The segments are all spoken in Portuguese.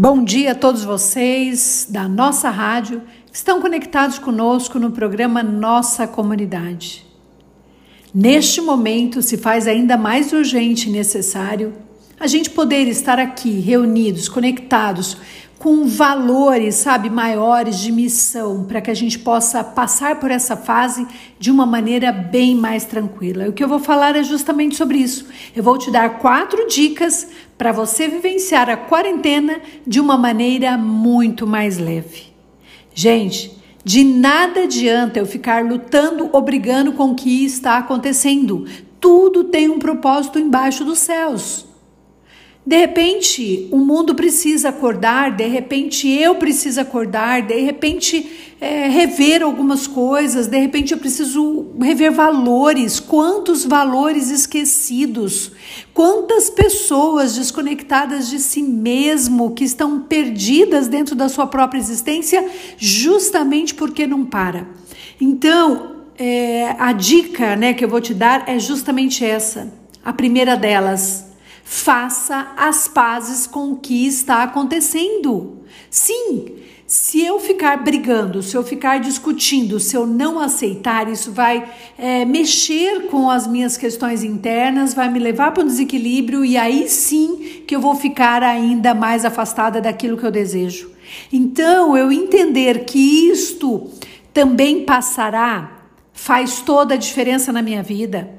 Bom dia a todos vocês da nossa rádio que estão conectados conosco no programa Nossa Comunidade. Neste momento, se faz ainda mais urgente e necessário a gente poder estar aqui reunidos, conectados, com valores, sabe, maiores de missão, para que a gente possa passar por essa fase de uma maneira bem mais tranquila. O que eu vou falar é justamente sobre isso. Eu vou te dar quatro dicas para você vivenciar a quarentena de uma maneira muito mais leve. Gente, de nada adianta eu ficar lutando ou brigando com o que está acontecendo. Tudo tem um propósito embaixo dos céus. De repente, o mundo precisa acordar, de repente eu preciso acordar, de repente é, rever algumas coisas, de repente eu preciso rever valores. Quantos valores esquecidos, quantas pessoas desconectadas de si mesmo que estão perdidas dentro da sua própria existência, justamente porque não para. Então, é, a dica né, que eu vou te dar é justamente essa. A primeira delas Faça as pazes com o que está acontecendo. Sim, se eu ficar brigando, se eu ficar discutindo, se eu não aceitar, isso vai é, mexer com as minhas questões internas, vai me levar para um desequilíbrio e aí sim que eu vou ficar ainda mais afastada daquilo que eu desejo. Então, eu entender que isto também passará faz toda a diferença na minha vida.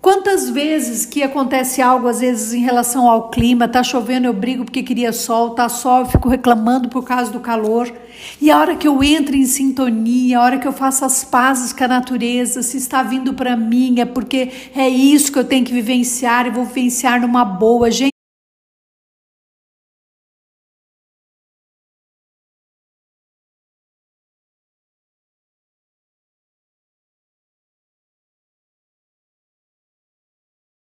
Quantas vezes que acontece algo, às vezes, em relação ao clima, tá chovendo, eu brigo porque queria sol, tá sol, eu fico reclamando por causa do calor. E a hora que eu entro em sintonia, a hora que eu faço as pazes com a natureza, se está vindo para mim, é porque é isso que eu tenho que vivenciar e vou vivenciar numa boa. Gente,